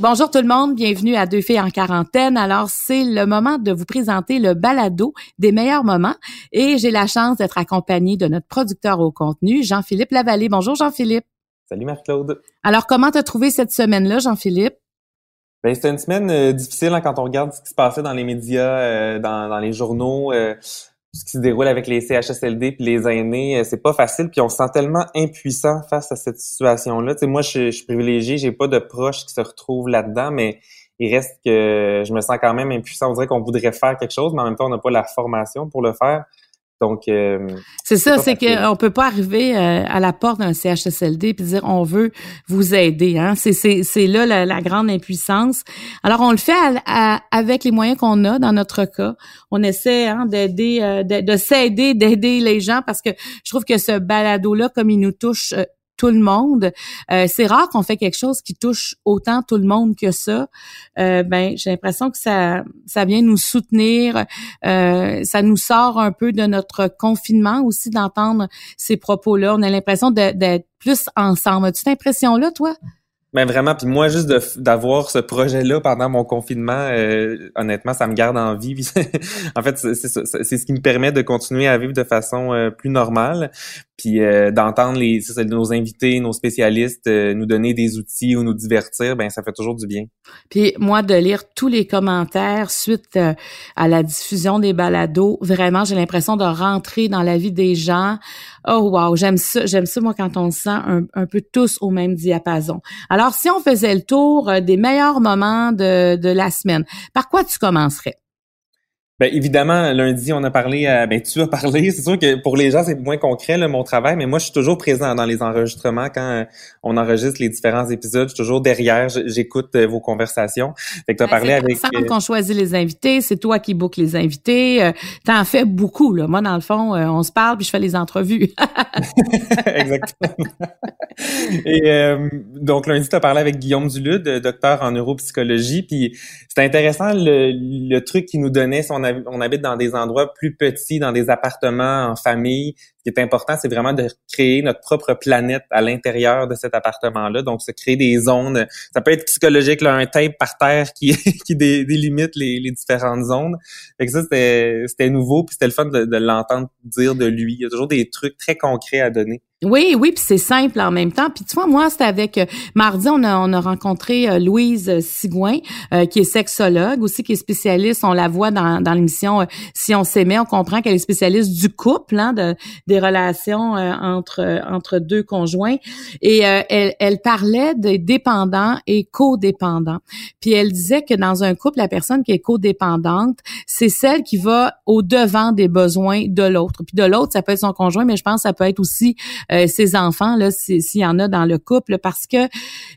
Bonjour tout le monde, bienvenue à Deux filles en quarantaine. Alors, c'est le moment de vous présenter le balado des meilleurs moments et j'ai la chance d'être accompagnée de notre producteur au contenu, Jean-Philippe Lavallée. Bonjour Jean-Philippe. Salut Marc-Claude. Alors, comment t'as trouvé cette semaine-là, Jean-Philippe? Ben, c'était une semaine euh, difficile hein, quand on regarde ce qui se passait dans les médias, euh, dans, les journaux. Euh, ce qui se déroule avec les CHSLD puis les aînés, euh, c'est pas facile. Puis on se sent tellement impuissant face à cette situation-là. Tu sais, moi, je, je suis privilégié, j'ai pas de proches qui se retrouvent là-dedans, mais il reste que je me sens quand même impuissant. On dirait qu'on voudrait faire quelque chose, mais en même temps, on n'a pas la formation pour le faire. Donc, euh, c'est ça, c'est qu'on peut pas arriver euh, à la porte d'un CHSLD puis dire on veut vous aider. Hein? C'est là la, grande impuissance. Alors on le fait avec les moyens qu'on a dans notre cas. On essaie hein, d'aider, euh, de, de s'aider, d'aider les gens parce que je trouve que ce balado là, comme il nous touche tout le monde. Euh, c'est rare qu'on fait quelque chose qui touche autant tout le monde que ça. Euh, ben, j'ai l'impression que ça, ça vient nous soutenir. Euh, ça nous sort un peu de notre confinement aussi d'entendre ces propos-là. On a l'impression d'être plus ensemble. As-tu cette impression-là, toi? Ben, vraiment, puis moi, juste d'avoir ce projet-là pendant mon confinement, honnêtement, ça me garde en vie. en fait, c'est ce qui me permet de continuer à vivre de façon plus normale, puis euh, d'entendre les nos invités, nos spécialistes nous donner des outils ou nous divertir, ben ça fait toujours du bien. Puis moi, de lire tous les commentaires suite à la diffusion des balados, vraiment, j'ai l'impression de rentrer dans la vie des gens. Oh wow, j'aime ça, j'aime ça moi quand on se sent un, un peu tous au même diapason. Alors, si on faisait le tour euh, des meilleurs moments de, de la semaine, par quoi tu commencerais? Ben évidemment, lundi, on a parlé, euh, ben tu as parlé. C'est sûr que pour les gens, c'est moins concret là, mon travail, mais moi, je suis toujours présent dans les enregistrements quand euh, on enregistre les différents épisodes. Je suis toujours derrière, j'écoute euh, vos conversations. Fait que tu as ben, parlé avec. C'est qu'on choisit les invités, c'est toi qui book les invités. Tu en fais beaucoup là. Moi, dans le fond, on se parle puis je fais les entrevues. Exactement. Et donc lundi, tu as parlé avec Guillaume Dulude, docteur en neuropsychologie, puis c'est intéressant le, le truc qu'il nous donnait son on habite dans des endroits plus petits, dans des appartements en famille. Ce qui est important, c'est vraiment de créer notre propre planète à l'intérieur de cet appartement-là. Donc, se créer des zones. Ça peut être psychologique, là, un tape par terre qui, qui délimite les, les différentes zones. Fait que ça, c'était nouveau, puis c'était le fun de, de l'entendre dire de lui. Il y a toujours des trucs très concrets à donner. Oui, oui, puis c'est simple en même temps. Puis tu vois, moi, c'était avec euh, mardi, on a, on a rencontré euh, Louise Sigouin, euh, qui est sexologue, aussi qui est spécialiste. On la voit dans, dans l'émission Si on s'aimait, on comprend qu'elle est spécialiste du couple, hein, de, des relations entre entre deux conjoints. Et elle, elle parlait des dépendants et codépendants. Puis elle disait que dans un couple, la personne qui est codépendante, c'est celle qui va au devant des besoins de l'autre. Puis de l'autre, ça peut être son conjoint, mais je pense que ça peut être aussi euh, ses enfants, là, s'il y en a dans le couple, parce que euh,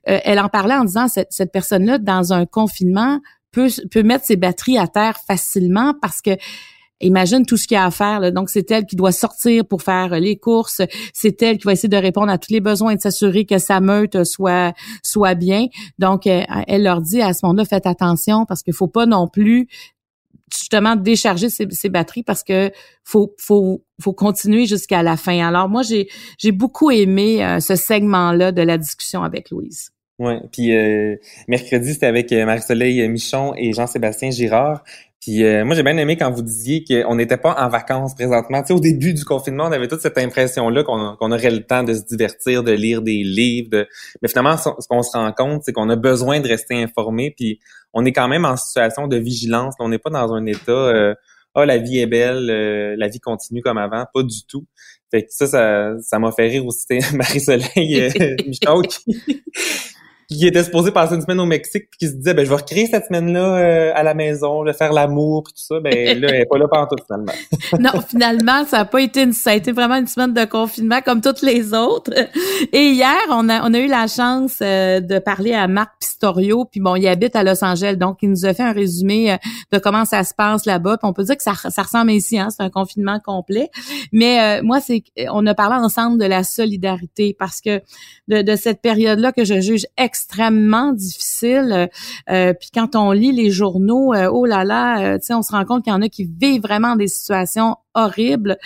elle en parlait en disant cette, cette personne-là dans un confinement peut peut mettre ses batteries à terre facilement parce que imagine tout ce qu'il y a à faire. Donc, c'est elle qui doit sortir pour faire les courses. C'est elle qui va essayer de répondre à tous les besoins et de s'assurer que sa meute soit soit bien. Donc, elle, euh, elle leur dit à ce moment-là, faites attention parce qu'il faut pas non plus justement décharger ses, batteries parce que faut faut faut continuer jusqu'à la fin. Alors moi j'ai j'ai beaucoup aimé euh, ce segment là de la discussion avec Louise. Ouais, puis euh, mercredi c'était avec euh, Marie-Soleil Michon et Jean-Sébastien Girard. Puis moi j'ai bien aimé quand vous disiez qu'on n'était pas en vacances présentement. Tu sais, au début du confinement, on avait toute cette impression là qu'on aurait le temps de se divertir, de lire des livres. De... Mais finalement, ce qu'on se rend compte, c'est qu'on a besoin de rester informé. Puis on est quand même en situation de vigilance. On n'est pas dans un état euh, ah la vie est belle, euh, la vie continue comme avant, pas du tout. Fait que ça, ça, m'a fait rire aussi Marie-Soleil euh, qui était supposé passer une semaine au Mexique, puis qui se disait, ben, je vais recréer cette semaine-là euh, à la maison, je vais faire l'amour, puis tout ça. Ben, là, elle est pas là pendant tout, finalement. non, finalement, ça a pas été une, ça a été vraiment une semaine de confinement comme toutes les autres. Et hier, on a, on a eu la chance euh, de parler à Marc Pistorio, puis bon, il habite à Los Angeles, donc il nous a fait un résumé euh, de comment ça se passe là-bas. Puis on peut dire que ça, ça ressemble ici, hein, c'est un confinement complet. Mais moi, c'est, on a parlé ensemble de la solidarité parce que de, de cette période-là que je juge extrêmement difficile. Euh, euh, puis quand on lit les journaux, euh, oh là là, tu sais, on se rend compte qu'il y en a qui vivent vraiment des situations horribles.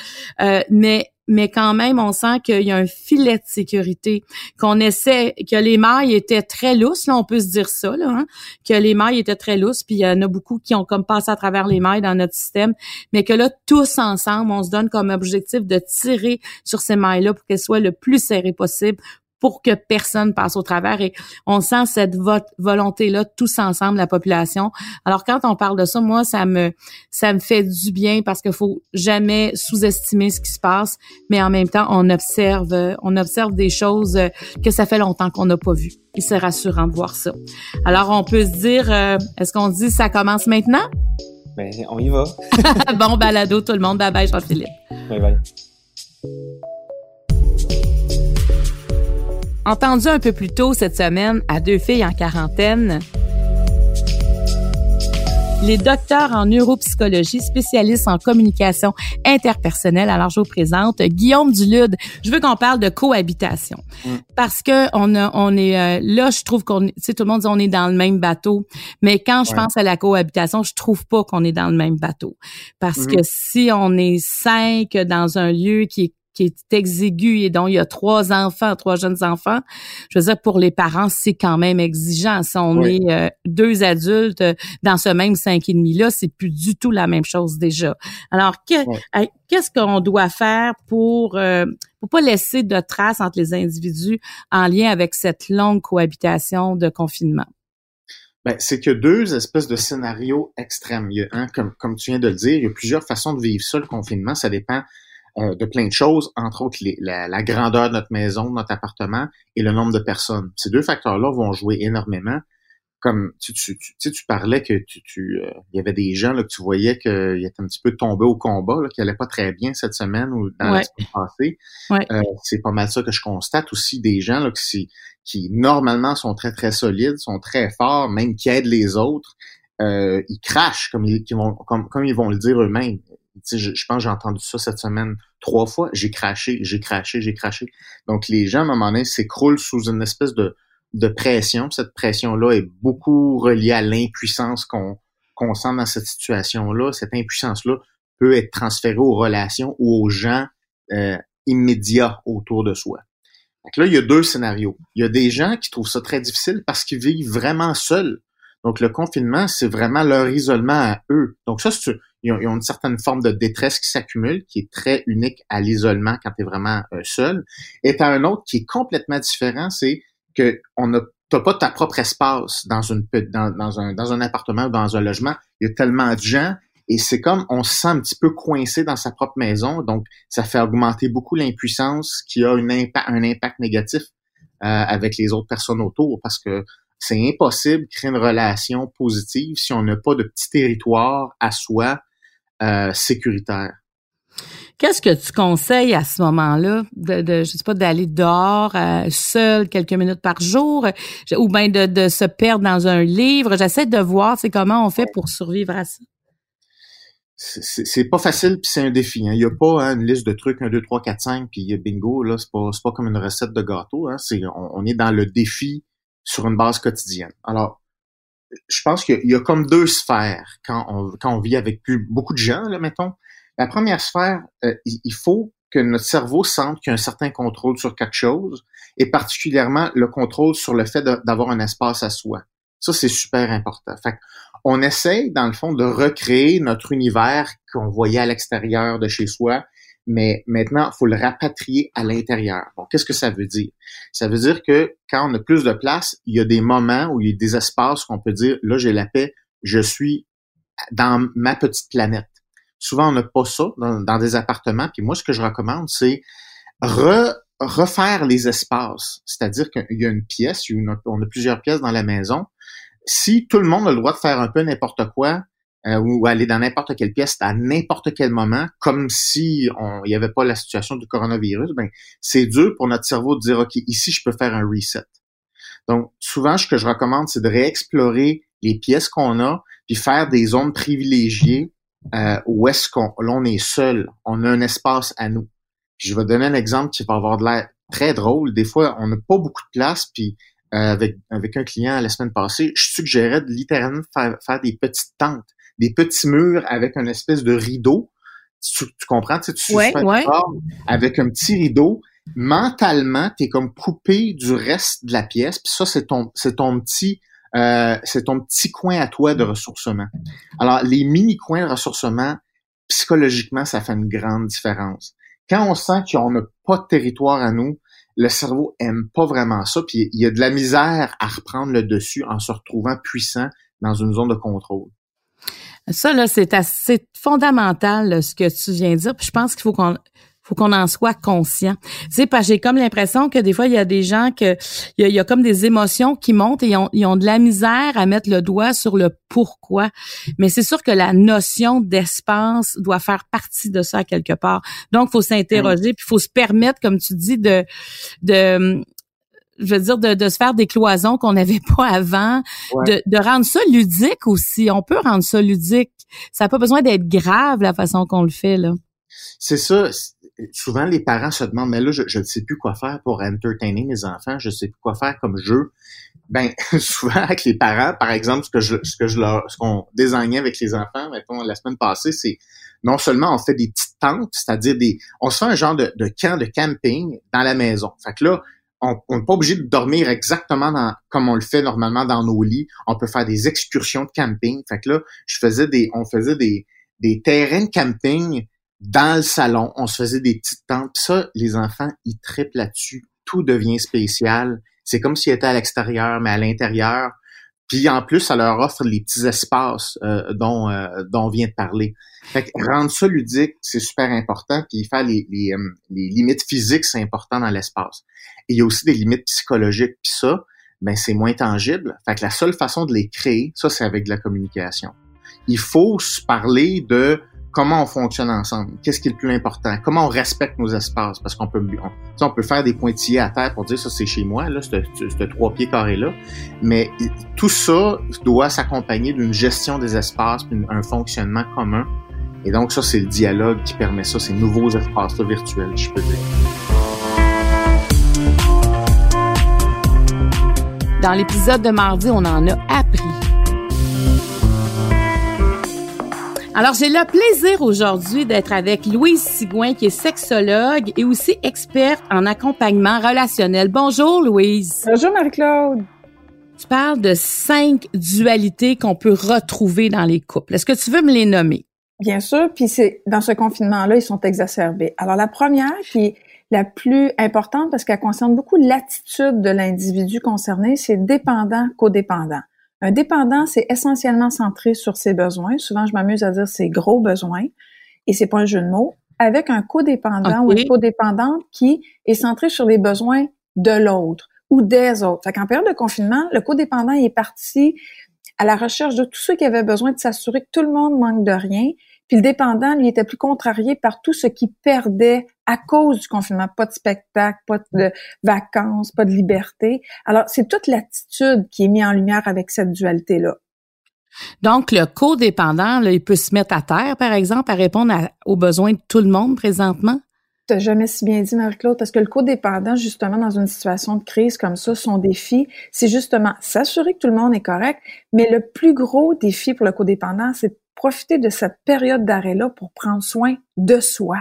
mais mais quand même, on sent qu'il y a un filet de sécurité, qu'on essaie, que les mailles étaient très lousses, là, on peut se dire ça, hein, que les mailles étaient très lousses, puis il y en a beaucoup qui ont comme passé à travers les mailles dans notre système, mais que là, tous ensemble, on se donne comme objectif de tirer sur ces mailles-là pour qu'elles soient le plus serrées possible pour que personne passe au travers et on sent cette volonté là tous ensemble la population. Alors quand on parle de ça, moi ça me ça me fait du bien parce qu'il faut jamais sous-estimer ce qui se passe, mais en même temps on observe on observe des choses que ça fait longtemps qu'on n'a pas vues. Et c'est rassurant de voir ça. Alors on peut se dire euh, est-ce qu'on dit ça commence maintenant? Ben on y va. bon balado tout le monde, bye bye Jean-Philippe. Bye bye. Entendu un peu plus tôt cette semaine à deux filles en quarantaine, les docteurs en neuropsychologie, spécialistes en communication interpersonnelle. Alors, je vous présente Guillaume Dulude. Je veux qu'on parle de cohabitation. Mm. Parce que on a, on est, euh, là, je trouve qu'on, tu sais, tout le monde dit on est dans le même bateau. Mais quand je pense à la cohabitation, je trouve pas qu'on est dans le même bateau. Parce mm-hmm. que si on est cinq dans un lieu qui est qui est exigu et dont il y a trois enfants, trois jeunes enfants, je veux dire, pour les parents, c'est quand même exigeant. Si on est euh, deux adultes dans ce même cinq et demi-là, c'est plus du tout la même chose déjà. Alors, qu'est-ce qu'on doit faire pour euh, pour pas laisser de traces entre les individus en lien avec cette longue cohabitation de confinement? Ben, c'est que deux espèces de scénarios extrêmes. Il y a, comme, comme tu viens de le dire, il y a plusieurs façons de vivre ça, le confinement. Ça dépend euh, de plein de choses, entre autres la, grandeur de notre maison, de notre appartement et le nombre de personnes. Ces deux facteurs-là vont jouer énormément. Comme tu, tu, tu, tu parlais que tu, tu euh, il y avait des gens là, que tu voyais qu'ils étaient un petit peu tombés au combat, là, qui allaient pas très bien cette semaine ou dans la semaine passée. Euh, c'est pas mal ça que je constate aussi des gens là, qui, qui normalement sont très très solides, sont très forts, même qui aident les autres. ils crachent comme ils, vont, comme, comme ils vont le dire eux-mêmes je, pense que j'ai entendu ça cette semaine trois fois. J'ai craché, j'ai craché, j'ai craché. Donc, les gens, à un moment donné, s'écroulent sous une espèce de, de pression. Cette pression-là est beaucoup reliée à l'impuissance qu'on qu'on sent dans cette situation-là. Cette impuissance-là peut être transférée aux relations ou aux gens euh, immédiats autour de soi. Donc là, il y a deux scénarios. Il y a des gens qui trouvent ça très difficile parce qu'ils vivent vraiment seuls. Donc, le confinement, c'est vraiment leur isolement à eux. Donc, ça, c'est ils ont, une certaine forme de détresse qui s'accumule, qui est très unique à l'isolement quand tu es vraiment euh, seul. Et tu un autre qui est complètement différent, c'est que on t'as pas ta propre espace dans une dans, un dans un appartement ou dans un logement. Il y a tellement de gens et c'est comme on se sent un petit peu coincé dans sa propre maison. Donc ça fait augmenter beaucoup l'impuissance qui a un impact négatif euh, avec les autres personnes autour parce que c'est impossible de créer une relation positive si on n'a pas de petit territoire à soi euh, sécuritaire. Qu'est-ce que tu conseilles à ce moment-là, de, de je sais pas, d'aller dehors euh, seul quelques minutes par jour, ou bien de, de se perdre dans un livre? J'essaie de voir, c'est comment on fait pour survivre à ça. C'est pas facile puis c'est un défi. Hein. Il n'y a pas hein, une liste de trucs 1, 2, 3, 4, 5 puis bingo. Là, c'est pas, pas comme une recette de gâteau. Hein. C'est, on, est dans le défi sur une base quotidienne. Alors, je pense qu'il y, a comme deux sphères quand on, vit avec plus, beaucoup de gens, là, mettons. La première sphère, euh, il faut que notre cerveau sente qu'il y a un certain contrôle sur quelque chose, et particulièrement le contrôle sur le fait d'avoir un espace à soi. Ça, c'est super important. Fait on essaye, dans le fond, de recréer notre univers qu'on voyait à l'extérieur de chez soi mais maintenant, il faut le rapatrier à l'intérieur. Bon, qu'est-ce que ça veut dire? Ça veut dire que quand on a plus de place, il y a des moments où il y a des espaces qu'on peut dire, là, j'ai la paix, je suis dans ma petite planète. Souvent, on n'a pas ça dans, des appartements. Puis moi, ce que je recommande, c'est re, refaire les espaces, c'est-à-dire qu'il y a une pièce, on a plusieurs pièces dans la maison. Si tout le monde a le droit de faire un peu n'importe quoi, euh, ou aller dans n'importe quelle pièce à n'importe quel moment, comme si il n'y avait pas la situation du coronavirus, ben c'est dur pour notre cerveau de dire ok ici je peux faire un reset. Donc souvent ce que je recommande c'est de réexplorer les pièces qu'on a puis faire des zones privilégiées euh, où est-ce qu'on l'on est seul, on a un espace à nous. je vais donner un exemple qui va avoir de l'air très drôle. Des fois on n'a pas beaucoup de place puis euh, avec, avec un client la semaine passée, je suggérais de littéralement faire, faire des petites tentes des petits murs avec une espèce de rideau. Tu, comprends? Tu, sais, tu ouais, avec un petit rideau. Mentalement, tu es comme coupé du reste de la pièce. Puis ça, c'est ton, c'est ton petit, euh, c'est ton petit coin à toi de ressourcement. Alors, les mini coins de ressourcement, psychologiquement, ça fait une grande différence. Quand on sent qu'on n'a pas de territoire à nous, le cerveau aime pas vraiment ça, puis il y a de la misère à reprendre le dessus en se retrouvant puissant dans une zone de contrôle. Ça, là, c'est assez fondamental, ce que tu viens de dire. Puis je pense qu'il faut qu'on faut qu'on en soit conscient. Tu sais, parce que j'ai comme l'impression que des fois, il y a des gens que il y, a, comme des émotions qui montent et ils ont, ils ont de la misère à mettre le doigt sur le pourquoi. Mais c'est sûr que la notion d'espace doit faire partie de ça quelque part. Donc, faut s'interroger, puis faut se permettre, comme tu dis, de de je veux dire, de, de se faire des cloisons qu'on n'avait pas avant, de, de rendre ça ludique aussi. On peut rendre ça ludique. Ça n'a pas besoin d'être grave la façon qu'on le fait, là. C'est ça. Souvent, les parents se demandent, mais là, je ne sais plus quoi faire pour entertainer mes enfants, je sais plus quoi faire comme jeu. Ben, souvent, avec les parents, par exemple, ce que je, ce que je leur, ce qu'on désignait avec les enfants, mettons, la semaine passée, c'est non seulement on fait des petites tentes, c'est-à-dire des, on se fait un genre de, de camp de camping dans la maison. Fait que là, on n'est pas obligé de dormir exactement comme on le fait normalement dans nos lits. On peut faire des excursions de camping. Fait que là, je faisais des, on faisait des, des terrains de camping dans le salon. On se faisait des petites tentes. Ça, les enfants, ils triplent là-dessus. Tout devient spécial. C'est comme s'ils étaient à l'extérieur, mais à l'intérieur. Puis en plus, ça leur offre les petits espaces euh, dont, euh, dont on vient de parler. Fait que rendre ça ludique, c'est super important. Puis faire les, les, euh, les limites physiques, c'est important dans l'espace. Et il y a aussi des limites psychologiques. Puis ça, ben c'est moins tangible. Fait que la seule façon de les créer, ça, c'est avec de la communication. Il faut se parler de comment on fonctionne ensemble, qu'est-ce qui est le plus important, comment on respecte nos espaces, parce qu'on peut, on, faire des pointillés à terre pour dire ça c'est chez moi, là, ce trois pieds carrés là, mais tout ça doit s'accompagner d'une gestion des espaces, un fonctionnement commun. Et donc ça c'est le dialogue qui permet ça, ces nouveaux espaces virtuels, je peux dire. Dans l'épisode de mardi, on en a appris Alors, j'ai le plaisir aujourd'hui d'être avec Louise Sigouin, qui est sexologue et aussi experte en accompagnement relationnel. Bonjour, Louise. Bonjour, Marie-Claude. Tu parles de cinq dualités qu'on peut retrouver dans les couples. Est-ce que tu veux me les nommer? Bien sûr, puis c'est dans ce confinement-là, ils sont exacerbés. Alors, la première, qui est la plus importante parce qu'elle concerne beaucoup l'attitude de l'individu concerné, c'est dépendant-codépendant. Un dépendant, c'est essentiellement centré sur ses besoins. Souvent, je m'amuse à dire ses gros besoins, et c'est pas un jeu de mots. Avec un codépendant ou une codépendante qui est centré sur les besoins de l'autre ou des autres. Fait qu'en période de confinement, le codépendant est parti à la recherche de tous ceux qui avaient besoin de s'assurer que tout le monde manque de rien puis le dépendant, lui, était plus contrarié par tout ce qu'il perdait à cause du confinement. Pas de spectacle, pas de vacances, pas de liberté. Alors, c'est toute l'attitude qui est mise en lumière avec cette dualité-là. Donc, le codépendant, là, il peut se mettre à terre, par exemple, à répondre aux besoins de tout le monde présentement? Tu jamais si bien dit, Marie-Claude, parce que le codépendant, justement, dans une situation de crise comme ça, son défi, c'est justement s'assurer que tout le monde est correct, mais le plus gros défi pour le codépendant, c'est profiter de cette période d'arrêt-là pour prendre soin de soi.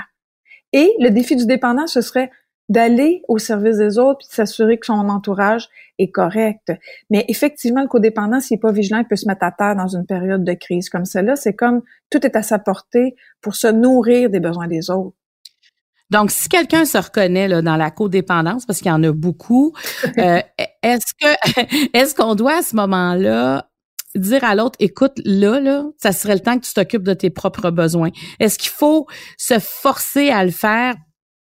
Et le défi du dépendant, ce serait d'aller au service des autres puis de s'assurer que son entourage est correct. Mais effectivement, le codépendant, s'il n'est pas vigilant, il peut se mettre à terre dans une période de crise comme celle-là. C'est comme tout est à sa portée pour se nourrir des besoins des autres. Donc, si quelqu'un se reconnaît là, dans la codépendance, parce qu'il y en a beaucoup, euh, est-ce que est-ce qu'on doit à ce moment-là dire à l'autre, écoute, là, là, ça serait le temps que tu t'occupes de tes propres besoins. Est-ce qu'il faut se forcer à le faire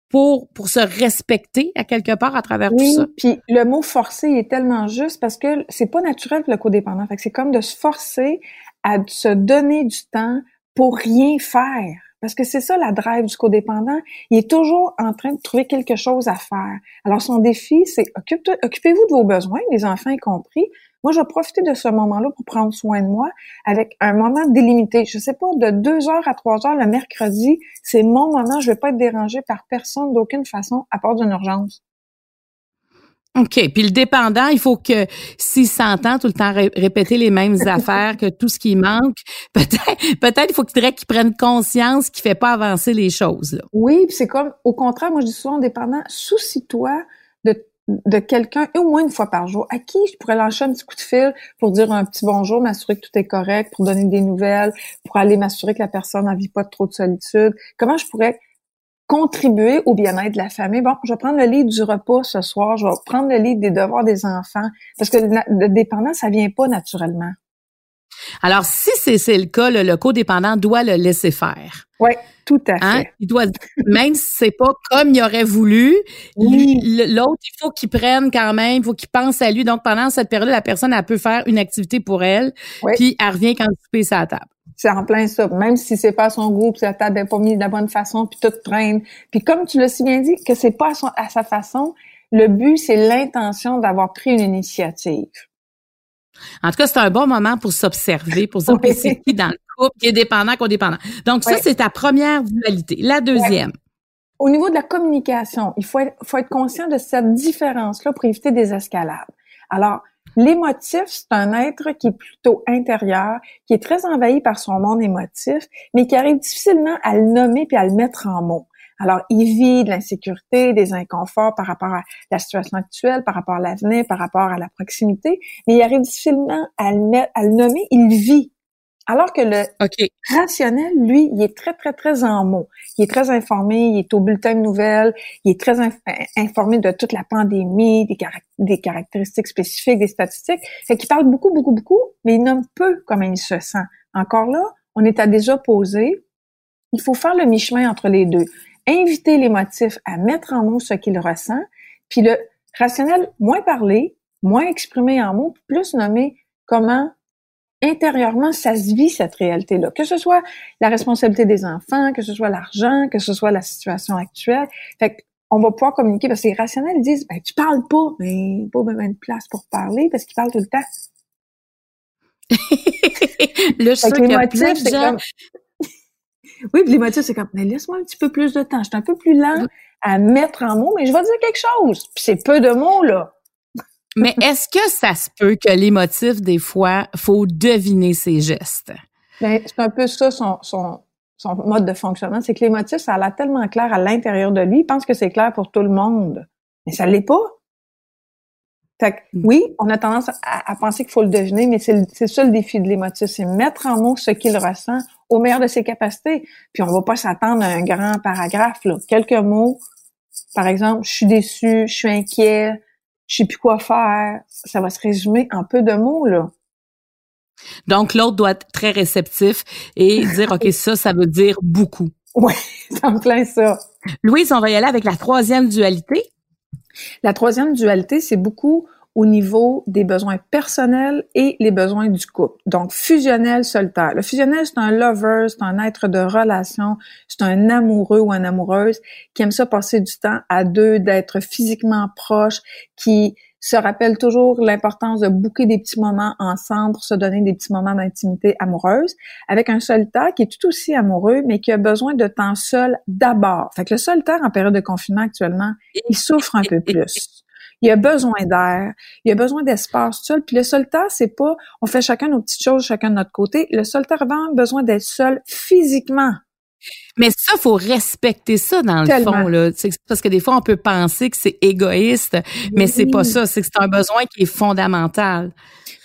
pour pour se respecter à quelque part à travers tout ça? Puis le mot forcer est tellement juste parce que c'est pas naturel le codépendant. Fait que c'est comme de se forcer à se donner du temps pour rien faire. Parce que c'est ça la drive du codépendant. Il est toujours en train de trouver quelque chose à faire. Alors son défi, c'est occupez-vous de vos besoins, les enfants y compris. Moi, je vais profiter de ce moment-là pour prendre soin de moi avec un moment délimité. Je sais pas, de deux heures à trois heures le mercredi, c'est mon moment. Je vais pas être dérangée par personne d'aucune façon à part d'une urgence. OK. Puis le dépendant, il faut que s'il s'entend tout le temps répéter les mêmes affaires, que tout ce qui manque, peut-être peut-être il faut qu'il qu'il prenne conscience qu'il fait pas avancer les choses. Là. Oui, puis c'est comme au contraire, moi je dis souvent dépendant, soucie-toi de de quelqu'un au moins une fois par jour à qui je pourrais lâcher un petit coup de fil pour dire un petit bonjour, m'assurer que tout est correct, pour donner des nouvelles, pour aller m'assurer que la personne n'a vit pas trop de solitude? Comment je pourrais contribuer au bien-être de la famille? Bon, je vais prendre le lit du repas ce soir, je vais prendre le lit des devoirs des enfants, parce que le, dépendant, ça vient pas naturellement. Alors, si c'est le cas, le, codépendant doit le laisser faire. Oui, tout à hein? fait. Il doit, même si c'est pas comme il aurait voulu, l'autre, il faut qu'il prenne quand même, il faut qu'il pense à lui. Donc, pendant cette période, la personne, elle peut faire une activité pour elle, puis elle revient quand tu payes sa table. C'est en plein ça. Même si c'est pas son groupe, si la table n'est pas mise de la bonne façon, puis tout traîne. Puis comme tu l'as si bien dit, que c'est pas à, sa façon, le but, c'est l'intention d'avoir pris une initiative. En tout cas, c'est un bon moment pour s'observer, pour savoir c'est qui dans le couple qui est dépendant, dépendant. Donc, ça, c'est ta première dualité. La deuxième. Au niveau de la communication, il faut faut être conscient de cette différence-là pour éviter des escalades. Alors, L'émotif, c'est un être qui est plutôt intérieur, qui est très envahi par son monde émotif, mais qui arrive difficilement à le nommer puis à le mettre en mots. Alors, il vit de l'insécurité, des inconforts par rapport à la situation actuelle, par rapport à l'avenir, par rapport à la proximité, mais il arrive difficilement à le, mettre, à le nommer. Il vit. Alors que le rationnel, lui, il est très, très, très en mots. Il est très informé, il est au bulletin de nouvelles, il est très informé de toute la pandémie, des, des caractéristiques spécifiques, des statistiques. Fait qu'il parle beaucoup, beaucoup, beaucoup, mais il nomme peu comment il se sent. Encore là, on est à des opposés. Il faut faire le mi-chemin entre les deux. Inviter les motifs à mettre en mots ce qu'il ressent, puis le rationnel, moins parler, moins exprimé en mots, plus nommer comment intérieurement, ça se vit cette réalité-là. Que ce soit la responsabilité des enfants, que ce soit l'argent, que ce soit la situation actuelle. Fait on va pouvoir communiquer parce que les rationnels disent ben, tu parles pas, mais pas même de place pour parler parce qu'ils parlent tout le temps. que c'est comme Oui, puis les motifs, c'est comme mais laisse-moi un petit peu plus de temps. Je suis un peu plus lent à mettre en mots, mais je vais dire quelque chose. Puis c'est peu de mots, là. Mais est-ce que ça se peut que l'émotif, des fois, faut deviner ses gestes? Ben, c'est un peu ça son, son, son mode de fonctionnement. C'est que l'émotif, ça a l'air tellement clair à l'intérieur de lui. Il pense que c'est clair pour tout le monde. Mais ça l'est pas. Fait que, mm. oui, on a tendance à, penser qu'il faut le deviner, mais c'est ça le défi de l'émotif, c'est mettre en mots ce qu'il ressent au meilleur de ses capacités. Puis on va pas s'attendre à un grand paragraphe, là. Quelques mots. Par exemple, je suis déçu, je suis inquiet, je sais plus quoi faire. Ça va se résumer en peu de mots, là. Donc, l'autre doit être très réceptif et dire, OK, ça, ça veut dire beaucoup. Oui, ça me plaît ça. Louise, on va y aller avec la troisième dualité. La troisième dualité, c'est beaucoup au niveau des besoins personnels et les besoins du couple. Donc, fusionnel, solitaire. Le fusionnel, c'est un lover, c'est un être de relation, c'est un amoureux ou une amoureuse qui aime ça passer du temps à deux, d'être physiquement proche, qui se rappelle toujours l'importance de bouquer des petits moments ensemble pour se donner des petits moments d'intimité amoureuse, avec un solitaire qui est tout aussi amoureux, mais qui a besoin de temps seul d'abord. Fait que le solitaire en période de confinement actuellement, il souffre un peu plus il a besoin d'air, il a besoin d'espace seul. Puis le solitaire, c'est pas on fait chacun nos petites choses, chacun de notre côté. Le solitaire a besoin d'être seul physiquement. Mais ça, faut respecter ça dans le fond, là. Parce que des fois, on peut penser que c'est égoïste, mais c'est pas ça. C'est que c'est un besoin qui est fondamental.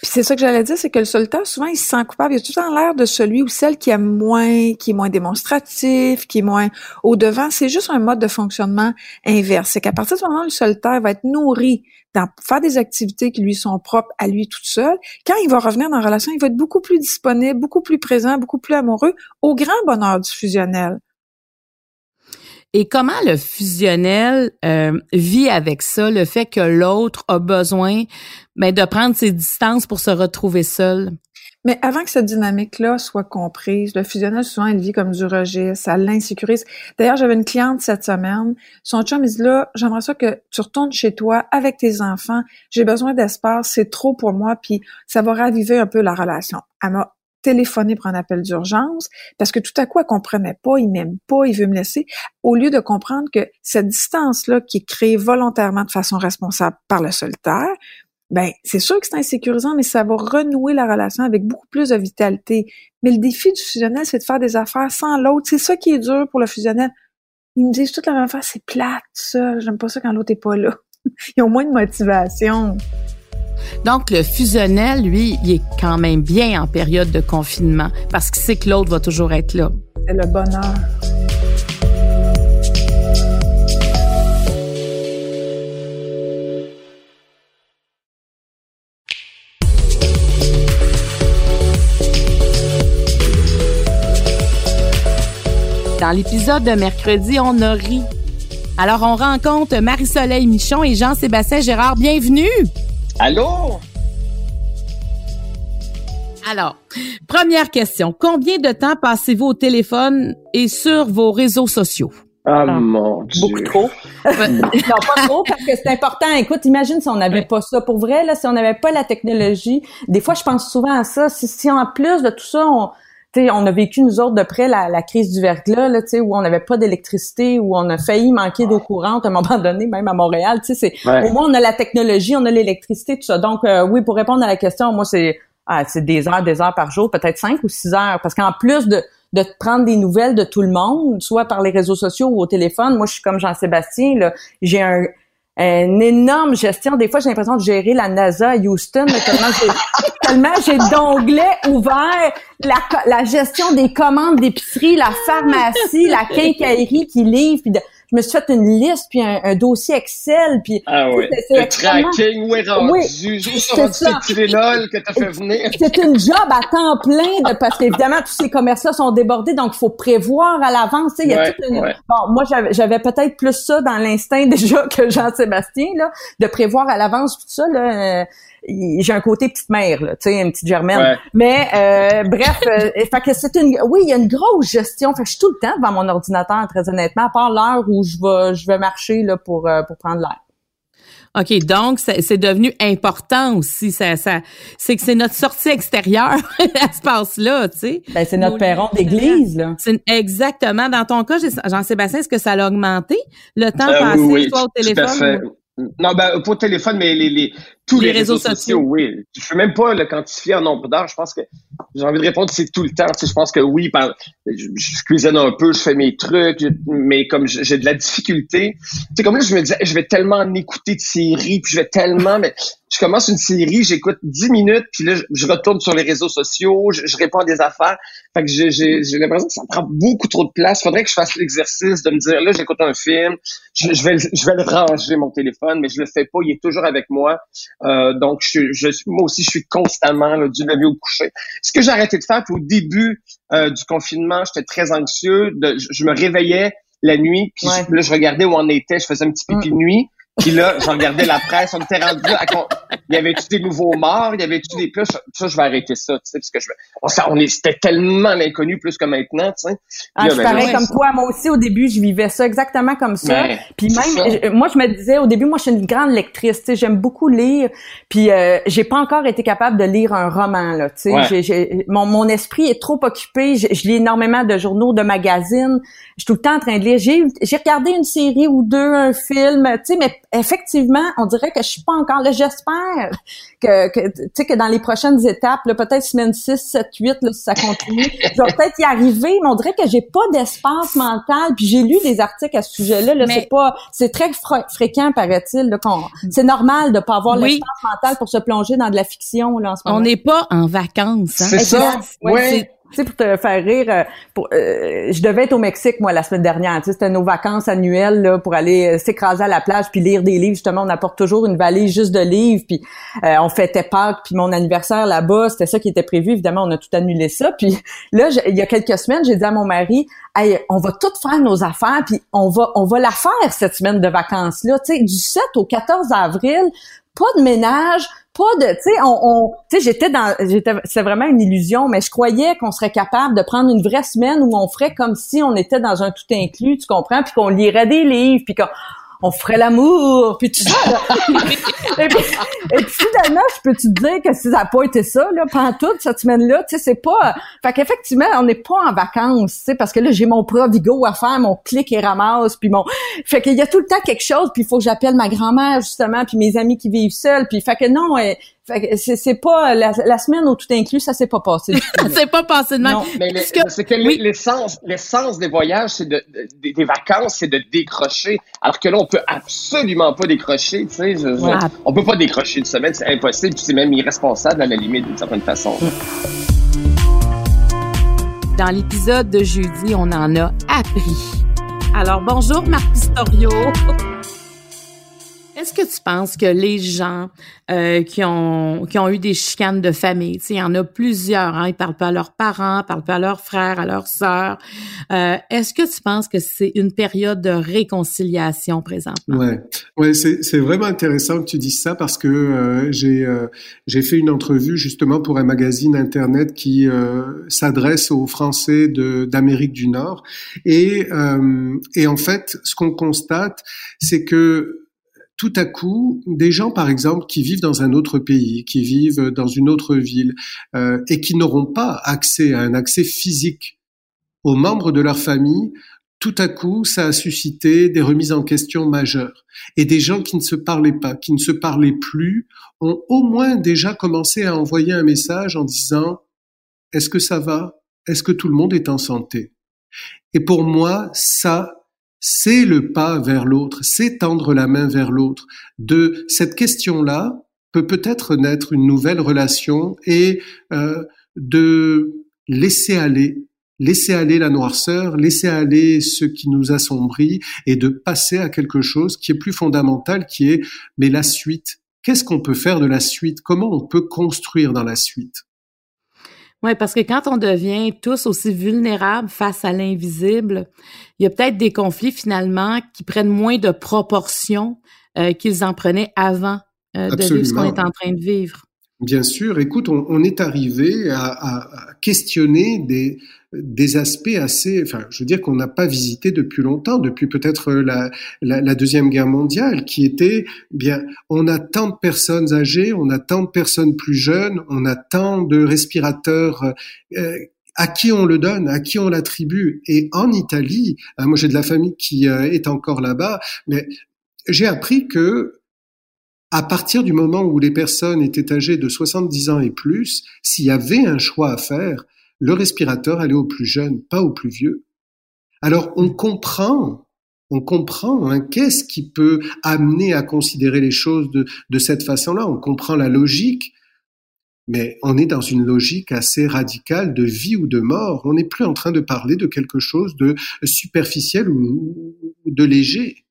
Puis c'est ça que j'allais dire, c'est que le solitaire, souvent, il se sent coupable. Il a tout temps l'air de celui ou celle qui aime moins, qui est moins démonstratif, qui est moins au devant. C'est juste un mode de fonctionnement inverse. C'est qu'à partir du moment où le solitaire va être nourri dans faire des activités qui lui sont propres à lui tout seul, quand il va revenir dans la relation, il va être beaucoup plus disponible, beaucoup plus présent, beaucoup plus amoureux, au grand bonheur du fusionnel. Et comment le fusionnel euh, vit avec ça, le fait que l'autre a besoin ben, de prendre ses distances pour se retrouver seul? Mais avant que cette dynamique-là soit comprise, le fusionnel, souvent, il vit comme du registre, ça l'insécurise. D'ailleurs, j'avais une cliente cette semaine. Son chum, il dit là, j'aimerais ça que tu retournes chez toi avec tes enfants. J'ai besoin d'espace, c'est trop pour moi, puis ça va raviver un peu la relation. Téléphoné pour un appel d'urgence parce que tout à coup, elle comprenait pas, il m'aime pas, il veut me laisser, au lieu de comprendre que cette distance-là qui est créée volontairement de façon responsable par le solitaire, ben c'est sûr que c'est insécurisant, mais ça va renouer la relation avec beaucoup plus de vitalité. Mais le défi du fusionnel, c'est de faire des affaires sans l'autre. C'est ça qui est dur pour le fusionnel. Ils me disent toute la même affaire, c'est plate, ça. J'aime pas ça quand l'autre est pas là. Ils ont moins de motivation. Donc, le fusionnel, lui, il est quand même bien en période de confinement parce qu'il sait que l'autre va toujours être là. C'est le bonheur. Dans l'épisode de mercredi, on a ri. Alors, on rencontre Marie-Soleil Michon et Jean-Sébastien Gérard. Bienvenue! Allô? Alors, première question. Combien de temps passez-vous au téléphone et sur vos réseaux sociaux? Ah, mon Dieu. Beaucoup trop. non, pas trop, parce que c'est important. Écoute, imagine si on n'avait pas ça. Pour vrai, là, si on n'avait pas la technologie, des fois, je pense souvent à ça. Si, si en plus de tout ça, on, on a vécu nous autres de près la, la crise du verglas, là, où on n'avait pas d'électricité, où on a failli manquer d'eau courante à un moment donné, même à Montréal. C'est, Au moins, on a la technologie, on a l'électricité, tout ça. Donc, euh, oui, pour répondre à la question, moi, c'est ah, c'est des heures, des heures par jour, peut-être cinq ou six heures. Parce qu'en plus de, de prendre des nouvelles de tout le monde, soit par les réseaux sociaux ou au téléphone, moi, je suis comme Jean-Sébastien, là, j'ai un une énorme gestion. Des fois, j'ai l'impression de gérer la NASA à Houston, tellement j'ai, tellement j'ai d'onglets ouverts. La, la gestion des commandes d'épicerie, la pharmacie, la quincaillerie qui livre, puis de, je me suis fait une liste puis un, dossier Excel puis ah oui. le tracking où est rendu oui, où sont rendus ces Tylenol que t'as fait venir c'est une job à temps plein de parce qu'évidemment tous ces commerces là sont débordés donc il faut prévoir à l'avance il y a toute une... bon moi j'avais peut-être plus ça dans l'instinct déjà que Jean-Sébastien là de prévoir à l'avance tout ça là euh, j'ai un côté petite mère, tu sais, une petite germaine. Mais euh, bref, euh, fait que c'est une, oui, il y a une grosse gestion. Fait que je suis tout le temps devant mon ordinateur, très honnêtement, à part l'heure où je vais, je vais marcher là pour euh, pour prendre l'air. OK, donc c'est devenu important aussi. Ça, ça, c'est que c'est notre sortie extérieure à ce passe-là, tu sais. Ben, c'est notre perron d'église, là. exactement. Dans ton cas, Jean-Sébastien, est-ce que ça a augmenté le temps passé, toi, au téléphone? Non, ben, pas au téléphone, mais les, les, tous les, réseaux, sociaux, oui. Je ne peux même pas le quantifier en nombre d'heures. Je pense que j'ai envie de répondre c'est tout le temps. Tu sais, je pense que oui, par, je, cuisine un peu, je fais mes trucs, mais comme j'ai de la difficulté, tu sais, comme là, je me disais, je vais tellement en écouter de séries, puis je vais tellement, mais je commence une série, j'écoute 10 minutes, puis là, je, retourne sur les réseaux sociaux, je, réponds à des affaires. Fait que j'ai, j'ai, l'impression que ça prend beaucoup trop de place. Faudrait que je fasse l'exercice de me dire, là, j'écoute un film, je, vais, je vais le ranger, mon téléphone, mais je le fais pas, il est toujours avec moi. Euh, donc, je, je, moi aussi, je suis constamment là, du lever au coucher. Ce que j'ai arrêté de faire, puis au début euh, du confinement, j'étais très anxieux. De, je, me réveillais la nuit, puis là, je regardais où on était, je faisais un petit pipi de mm. nuit. Puis là, j'en regardais la presse, on était rendu à... Il y avait-tu des nouveaux morts? Il y avait-tu des plus? Ça, je vais arrêter ça, tu sais, parce que je... On, on c'était tellement l'inconnu plus que maintenant, tu sais. Ah, je ben, pareil comme toi. Moi aussi, au début, je vivais ça exactement comme ça. puis même, moi, je me disais, au début, moi, je suis une grande lectrice, tu sais, j'aime beaucoup lire. Puis euh, j'ai pas encore été capable de lire un roman, là, tu sais. Mon, mon esprit est trop occupé. Je, lis énormément de journaux, de magazines. Je suis tout le temps en train de lire. J'ai regardé une série ou deux, un film, tu sais, mais effectivement, on dirait que je suis pas encore là. J'espère que, que tu sais, que dans les prochaines étapes, peut-être semaine 6, 7, 8, là, si ça continue, je vais peut-être y arriver, mais on dirait que j'ai pas d'espace mental. Puis j'ai lu des articles à ce sujet-là. Là, c'est pas, c'est très fréquent, paraît-il, qu'on, c'est normal de pas avoir l'espace mental pour se plonger dans de la fiction là en ce moment. On n'est pas en vacances. Hein? C'est ça. Oui. Sais, pour te faire rire, euh, pour, euh, je devais être au Mexique, moi, la semaine dernière. Tu sais, c'était nos vacances annuelles là, pour aller euh, s'écraser à la plage puis lire des livres. Justement, on apporte toujours une valise juste de livres. Puis on fêtait Pâques, puis mon anniversaire là-bas, c'était ça qui était prévu. Évidemment, on a tout annulé ça. Puis là, il y a quelques semaines, j'ai dit à mon mari, hey, on va tout faire nos affaires, puis on va, on va la faire cette semaine de vacances-là. Tu sais, du 7 au 14 avril, pas de ménage, pas de, tu sais, on, tu sais, j'étais dans, j'étais, c'est vraiment une illusion, mais je croyais qu'on serait capable de prendre une vraie semaine où on ferait comme si on était dans un tout inclus, tu comprends, puis qu'on lirait des livres, puis qu'on on ferait l'amour, puis ça. et, puis, et, finalement, je peux te dire que si ça n'a pas été ça, là, pendant toute cette semaine-là, tu sais, c'est pas... Fait qu'effectivement, on n'est pas en vacances, tu sais, parce que là, j'ai mon provigo à faire, mon clic et ramasse, puis mon... Fait qu'il y a tout le temps quelque chose, puis il faut que j'appelle ma grand-mère, justement, puis mes amis qui vivent seuls, puis fait que non, c'est pas la, semaine au tout inclus, ça s'est pas passé. ça s'est pas passé de même. Non, mais c'est que l'essence, l'essence des voyages, c'est de, des, vacances, c'est de décrocher. Alors que là, on peut absolument pas décrocher. Tu sais, on peut pas décrocher une semaine, c'est impossible. C'est même irresponsable à la limite d'une certaine façon. Dans l'épisode de jeudi, on en a appris. Alors bonjour Marc Pistorio. Est-ce que tu penses que les gens euh, qui ont qui ont eu des chicanes de famille, il y en a plusieurs, hein, ils parlent pas à leurs parents, parlent pas à leurs frères, à leurs sœurs. Euh, est-ce que tu penses que c'est une période de réconciliation présentement? Ouais, ouais, c'est c'est vraiment intéressant que tu dises ça parce que euh, j'ai j'ai fait une entrevue justement pour un magazine internet qui s'adresse aux Français d'Amérique du Nord. Et et en fait, ce qu'on constate, c'est que tout à coup, des gens, par exemple, qui vivent dans un autre pays, qui vivent dans une autre ville, euh, et qui n'auront pas accès à un accès physique aux membres de leur famille, tout à coup, ça a suscité des remises en question majeures. Et des gens qui ne se parlaient pas, qui ne se parlaient plus, ont au moins déjà commencé à envoyer un message en disant Est-ce que ça va? Est-ce que tout le monde est en santé? Et pour moi, ça, c'est le pas vers l'autre, c'est tendre la main vers l'autre. De cette question-là peut peut-être naître une nouvelle relation et euh, de laisser aller, laisser aller la noirceur, laisser aller ce qui nous assombrit et de passer à quelque chose qui est plus fondamental, qui est mais la suite. Qu'est-ce qu'on peut faire de la suite? Comment on peut construire dans la suite? Oui, parce que quand on devient tous aussi vulnérables face à l'invisible, il y a peut-être des conflits finalement qui prennent moins de proportions euh, qu'ils en prenaient avant euh, de vivre ce qu'on est en train de vivre. Bien sûr, écoute, on, on est arrivé à, à, questionner des, des aspects assez, enfin, je veux dire qu'on n'a pas visité depuis longtemps, depuis peut-être la, la, la, deuxième guerre mondiale, qui était bien, on a tant de personnes âgées, on a tant de personnes plus jeunes, on a tant de respirateurs. Euh, à qui on le donne, à qui on l'attribue. Et en Italie, hein, moi j'ai de la famille qui euh, est encore là-bas, mais j'ai appris que à partir du moment où les personnes étaient âgées de 70 ans et plus, s'il y avait un choix à faire, le respirateur allait au plus jeune, pas au plus vieux. Alors on comprend, on comprend hein, qu'est-ce qui peut amener à considérer les choses de cette façon-là. On comprend la logique, mais on est dans une logique assez radicale de vie ou de mort. On n'est plus en train de parler de quelque chose de superficiel ou de léger.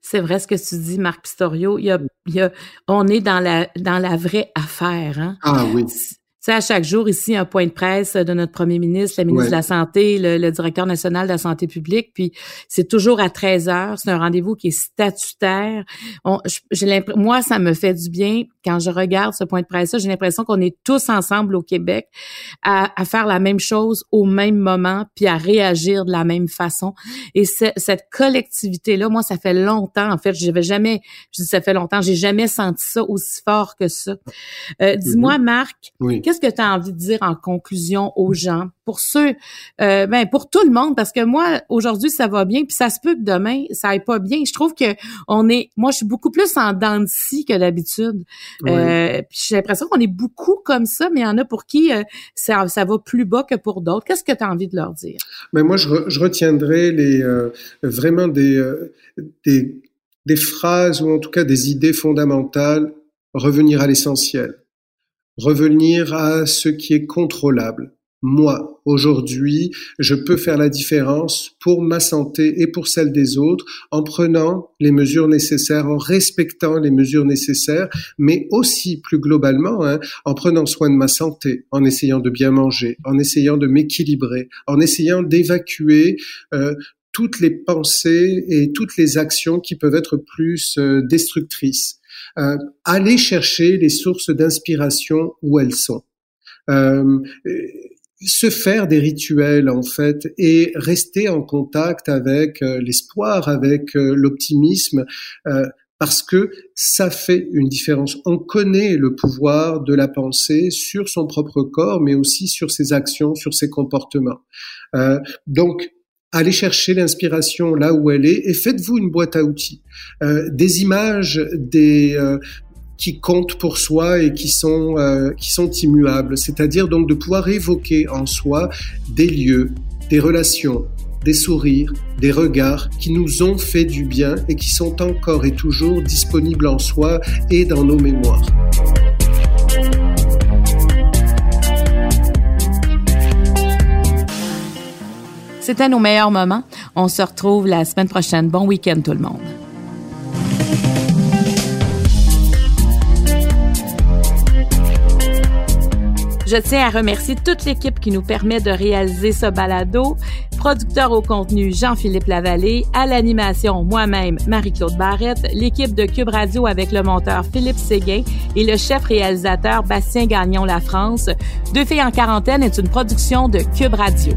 C'est vrai ce que tu dis, Marc Pistorio. Il y a, il y a, on est dans la, dans la vraie affaire. Hein? Ah oui sais, à chaque jour ici, un point de presse de notre premier ministre, la ministre de la Santé, le, directeur national de la santé publique, puis c'est toujours à 13 heures. C'est un rendez-vous qui est statutaire. j'ai moi, ça me fait du bien quand je regarde ce point de presse-là. J'ai l'impression qu'on est tous ensemble au Québec à, faire la même chose au même moment, puis à réagir de la même façon. Et cette collectivité-là, moi, ça fait longtemps, en fait, je n'avais jamais, je dis ça fait longtemps, j'ai jamais senti ça aussi fort que ça. Euh, dis-moi, mm-hmm. Marc, qu'est-ce qu'est-ce que tu as envie de dire en conclusion aux gens, pour ceux, euh, ben pour tout le monde, parce que moi aujourd'hui ça va bien, puis ça se peut que demain ça aille pas bien. Je trouve que on est, moi je suis beaucoup plus en dents de scie que d'habitude. Euh, j'ai l'impression qu'on est beaucoup comme ça, mais il y en a pour qui euh, ça, ça va plus bas que pour d'autres. Qu'est-ce que tu as envie de leur dire? Ben moi je, je retiendrai les euh, vraiment des, des des phrases ou en tout cas des idées fondamentales, revenir à l'essentiel revenir à ce qui est contrôlable. moi, aujourd'hui, je peux faire la différence pour ma santé et pour celle des autres en prenant les mesures nécessaires, en respectant les mesures nécessaires, mais aussi plus globalement, hein, en prenant soin de ma santé, en essayant de bien manger, en essayant de m'équilibrer, en essayant d'évacuer euh, toutes les pensées et toutes les actions qui peuvent être plus euh, destructrices. Euh, aller chercher les sources d'inspiration où elles sont. Euh, se faire des rituels en fait et rester en contact avec euh, l'espoir, avec euh, l'optimisme, euh, parce que ça fait une différence. On connaît le pouvoir de la pensée sur son propre corps, mais aussi sur ses actions, sur ses comportements. donc, allez chercher l'inspiration là où elle est et faites-vous une boîte à outils. des images, des, qui comptent pour soi et qui sont euh, qui sont immuables, c'est-à-dire donc de pouvoir évoquer en soi des lieux, des relations, des sourires, des regards qui nous ont fait du bien et qui sont encore et toujours disponibles en soi et dans nos mémoires. C'était nos meilleurs moments. On se retrouve la semaine prochaine. Bon week-end tout le monde. Je tiens à remercier toute l'équipe qui nous permet de réaliser ce balado. Producteur au contenu Jean-Philippe Lavallée, à l'animation moi-même Marie-Claude Barrette, l'équipe de Cube Radio avec le monteur Philippe Séguin et le chef réalisateur Bastien Gagnon La France. Deux filles en quarantaine est une production de Cube Radio.